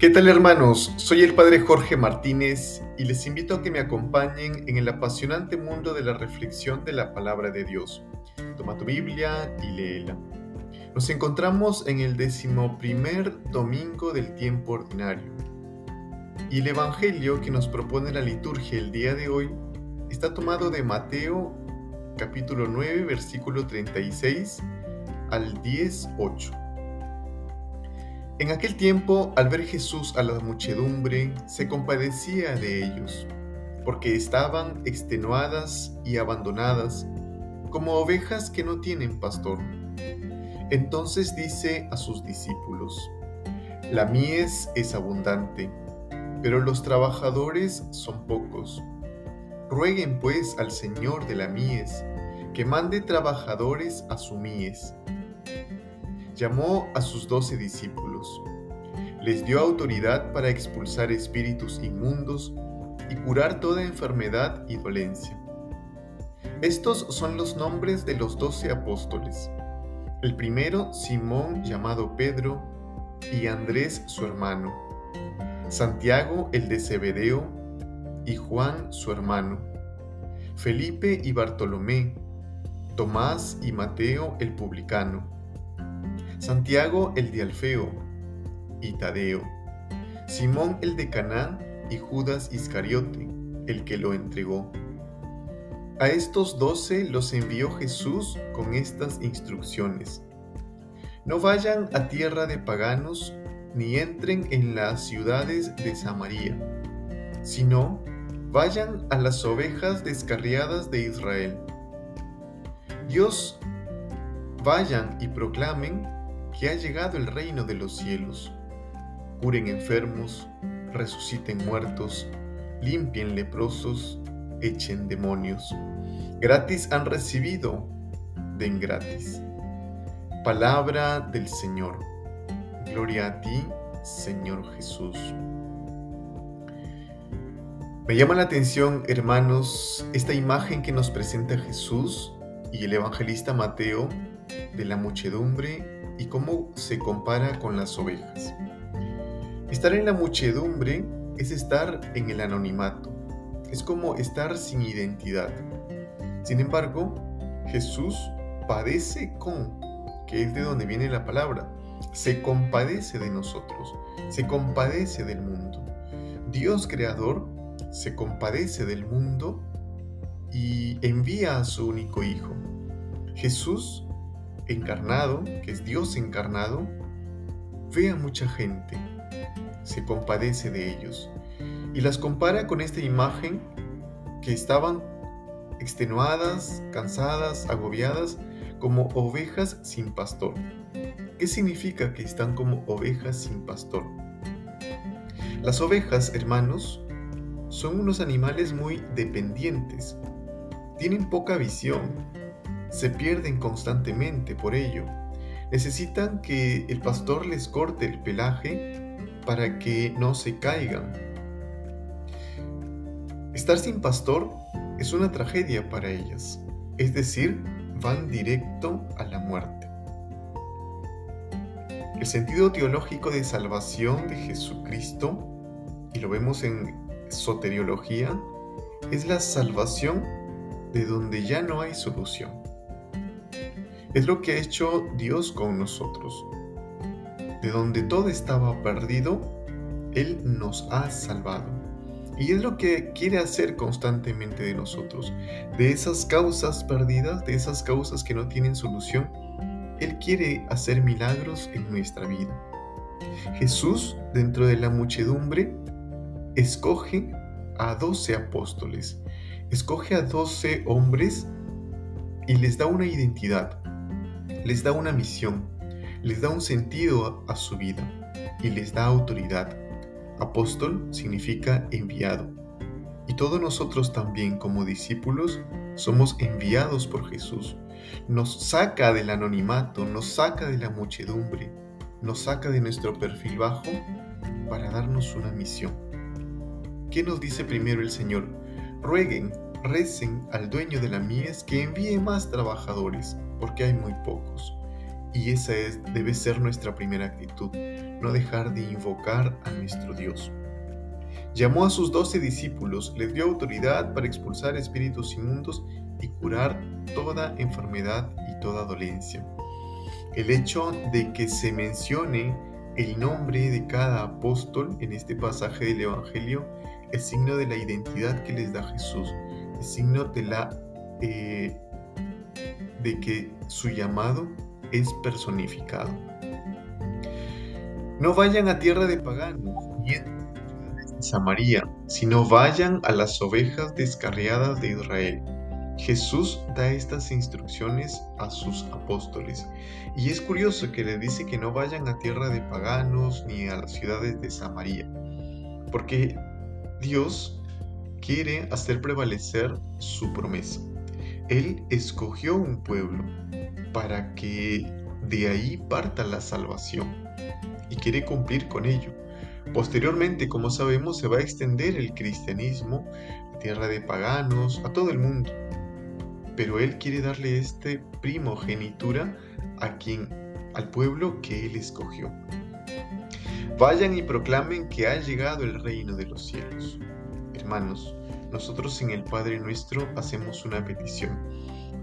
¿Qué tal hermanos? Soy el Padre Jorge Martínez y les invito a que me acompañen en el apasionante mundo de la reflexión de la palabra de Dios. Toma tu Biblia y léela. Nos encontramos en el decimoprimer domingo del tiempo ordinario. Y el Evangelio que nos propone la liturgia el día de hoy está tomado de Mateo capítulo 9 versículo 36 al 18. En aquel tiempo, al ver Jesús a la muchedumbre, se compadecía de ellos, porque estaban extenuadas y abandonadas, como ovejas que no tienen pastor. Entonces dice a sus discípulos, La mies es abundante, pero los trabajadores son pocos. Rueguen pues al Señor de la mies, que mande trabajadores a su mies llamó a sus doce discípulos. Les dio autoridad para expulsar espíritus inmundos y curar toda enfermedad y dolencia. Estos son los nombres de los doce apóstoles. El primero, Simón llamado Pedro, y Andrés su hermano. Santiago el de Zebedeo, y Juan su hermano. Felipe y Bartolomé, Tomás y Mateo el publicano Santiago el de Alfeo y Tadeo, Simón el de Caná y Judas Iscariote, el que lo entregó. A estos doce los envió Jesús con estas instrucciones. No vayan a tierra de paganos ni entren en las ciudades de Samaria, sino vayan a las ovejas descarriadas de Israel. Dios, vayan y proclamen que ha llegado el reino de los cielos. Curen enfermos, resuciten muertos, limpien leprosos, echen demonios. Gratis han recibido, den gratis. Palabra del Señor. Gloria a ti, Señor Jesús. Me llama la atención, hermanos, esta imagen que nos presenta Jesús y el evangelista Mateo de la muchedumbre y cómo se compara con las ovejas. Estar en la muchedumbre es estar en el anonimato, es como estar sin identidad. Sin embargo, Jesús padece con, que es de donde viene la palabra, se compadece de nosotros, se compadece del mundo. Dios creador se compadece del mundo y envía a su único Hijo. Jesús encarnado, que es Dios encarnado, ve a mucha gente, se compadece de ellos y las compara con esta imagen que estaban extenuadas, cansadas, agobiadas, como ovejas sin pastor. ¿Qué significa que están como ovejas sin pastor? Las ovejas, hermanos, son unos animales muy dependientes. Tienen poca visión, se pierden constantemente por ello. Necesitan que el pastor les corte el pelaje para que no se caigan. Estar sin pastor es una tragedia para ellas, es decir, van directo a la muerte. El sentido teológico de salvación de Jesucristo, y lo vemos en soteriología, es la salvación de donde ya no hay solución. Es lo que ha hecho Dios con nosotros. De donde todo estaba perdido, Él nos ha salvado. Y es lo que quiere hacer constantemente de nosotros. De esas causas perdidas, de esas causas que no tienen solución, Él quiere hacer milagros en nuestra vida. Jesús, dentro de la muchedumbre, escoge a doce apóstoles, escoge a doce hombres y les da una identidad les da una misión, les da un sentido a, su vida y les da autoridad. Apóstol significa enviado. Y todos nosotros también como discípulos somos enviados por Jesús. Nos saca del anonimato, nos saca de la muchedumbre, nos saca de nuestro perfil bajo para darnos una misión. ¿Qué nos dice primero el Señor? Rueguen, recen al dueño de la mies que envíe más trabajadores porque hay muy pocos. Y esa es, debe ser nuestra primera actitud, no dejar de invocar a nuestro Dios. Llamó a sus doce discípulos, les dio autoridad para expulsar espíritus inmundos y curar toda enfermedad y toda dolencia. El hecho de que se mencione el nombre de cada apóstol en este pasaje del Evangelio es signo de la identidad que les da Jesús, signo de la eh, de que su llamado es personificado. No vayan a tierra de paganos, ni a Samaria, sino vayan a las ovejas descarriadas de Israel. Jesús da estas instrucciones a sus apóstoles. Y es curioso que le dice que no vayan a tierra de paganos ni a las ciudades de Samaria, porque Dios quiere hacer prevalecer su promesa. Él escogió un pueblo para que de ahí parta la salvación y quiere cumplir con ello. Posteriormente, como sabemos, se va a extender el cristianismo a tierra de paganos, a todo el mundo pero él quiere darle este primogenitura a quien al pueblo que él escogió. Vayan y proclamen que ha llegado el reino de los cielos. Hermanos, nosotros en el Padre nuestro hacemos una petición.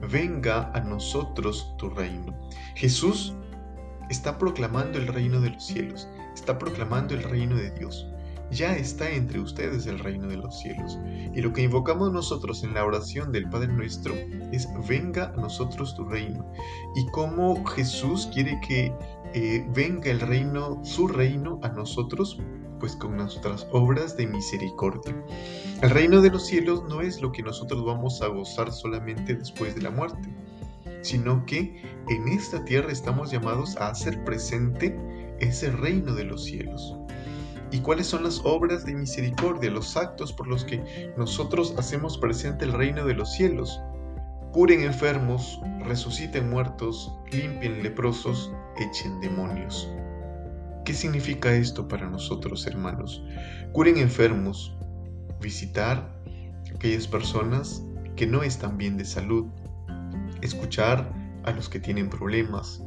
Venga a nosotros tu reino. Jesús está proclamando el reino de los cielos, está proclamando el reino de Dios ya está entre ustedes el reino de los cielos. Y lo que invocamos nosotros en la oración del Padre nuestro es venga a nosotros tu reino. Y cómo Jesús quiere que eh, venga el reino, su reino a nosotros, pues con nuestras obras de misericordia. El reino de los cielos no es lo que nosotros vamos a gozar solamente después de la muerte, sino que en esta tierra estamos llamados a hacer presente ese reino de los cielos y cuáles son las obras de misericordia, los actos por los que nosotros hacemos presente el reino de los cielos. Curen enfermos, resuciten muertos, limpien leprosos, echen demonios. ¿Qué significa esto para nosotros, hermanos? Curen enfermos, visitar aquellas personas que no están bien de salud, escuchar a los que tienen problemas,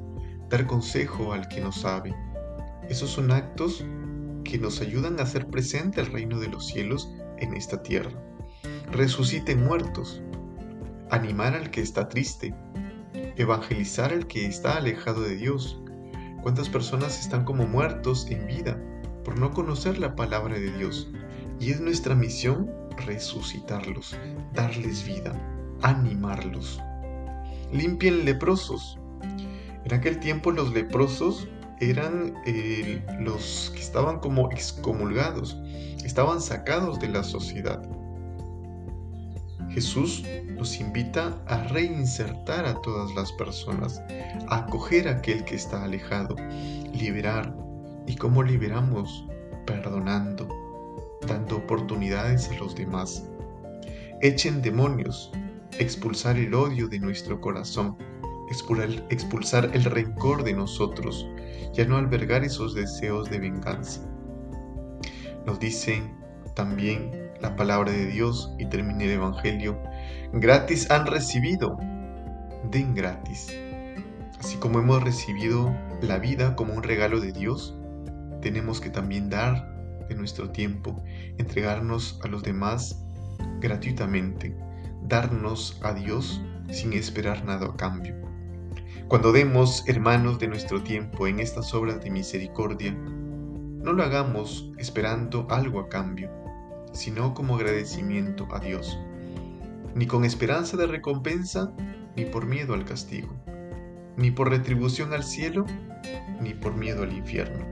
dar consejo al que no sabe. Esos son actos que nos ayudan a hacer presente el reino de los cielos en esta tierra. Resuciten muertos, animar al que está triste, evangelizar al que está alejado de Dios. ¿Cuántas personas están como muertos en vida por no conocer la palabra de Dios? Y es nuestra misión resucitarlos, darles vida, animarlos. Limpien leprosos. En aquel tiempo los leprosos eran eh, los que estaban como excomulgados, estaban sacados de la sociedad. Jesús nos invita a reinsertar a todas las personas, a acoger a aquel que está alejado, liberar. ¿Y cómo liberamos? Perdonando, dando oportunidades a los demás. Echen demonios, expulsar el odio de nuestro corazón, expulsar el rencor de nosotros, ya no albergar esos deseos de venganza. Nos dice también la palabra de Dios y termina el Evangelio, gratis han recibido, den gratis. Así como hemos recibido la vida como un regalo de Dios, tenemos que también dar de nuestro tiempo, entregarnos a los demás gratuitamente, darnos a Dios sin esperar nada a cambio. Cuando demos, hermanos, de nuestro tiempo en estas obras de misericordia, no lo hagamos esperando algo a cambio, sino como agradecimiento a Dios, ni con esperanza de recompensa, ni por miedo al castigo, ni por retribución al cielo, ni por miedo al infierno.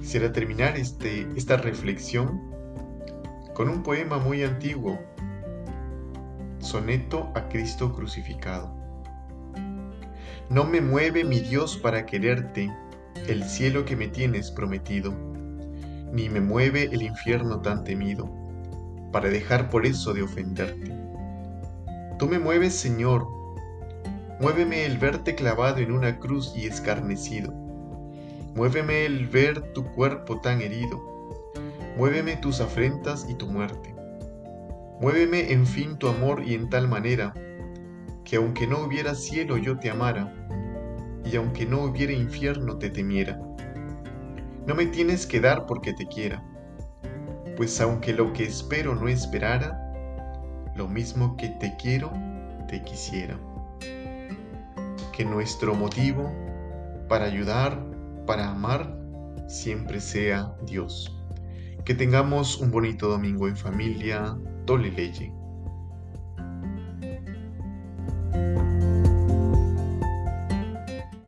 Quisiera terminar este, esta reflexión con un poema muy antiguo, Soneto a Cristo crucificado. No me mueve mi Dios para quererte, el cielo que me tienes prometido, ni me mueve el infierno tan temido, para dejar por eso de ofenderte. Tú me mueves, Señor, muéveme el verte clavado en una cruz y escarnecido, muéveme el ver tu cuerpo tan herido, muéveme tus afrentas y tu muerte, muéveme en fin tu amor y en tal manera, que aunque no hubiera cielo yo te amara, y aunque no hubiera infierno te temiera. No me tienes que dar porque te quiera, pues aunque lo que espero no esperara, lo mismo que te quiero, te quisiera. Que nuestro motivo para ayudar, para amar, siempre sea Dios. Que tengamos un bonito domingo en familia. Tole Leye.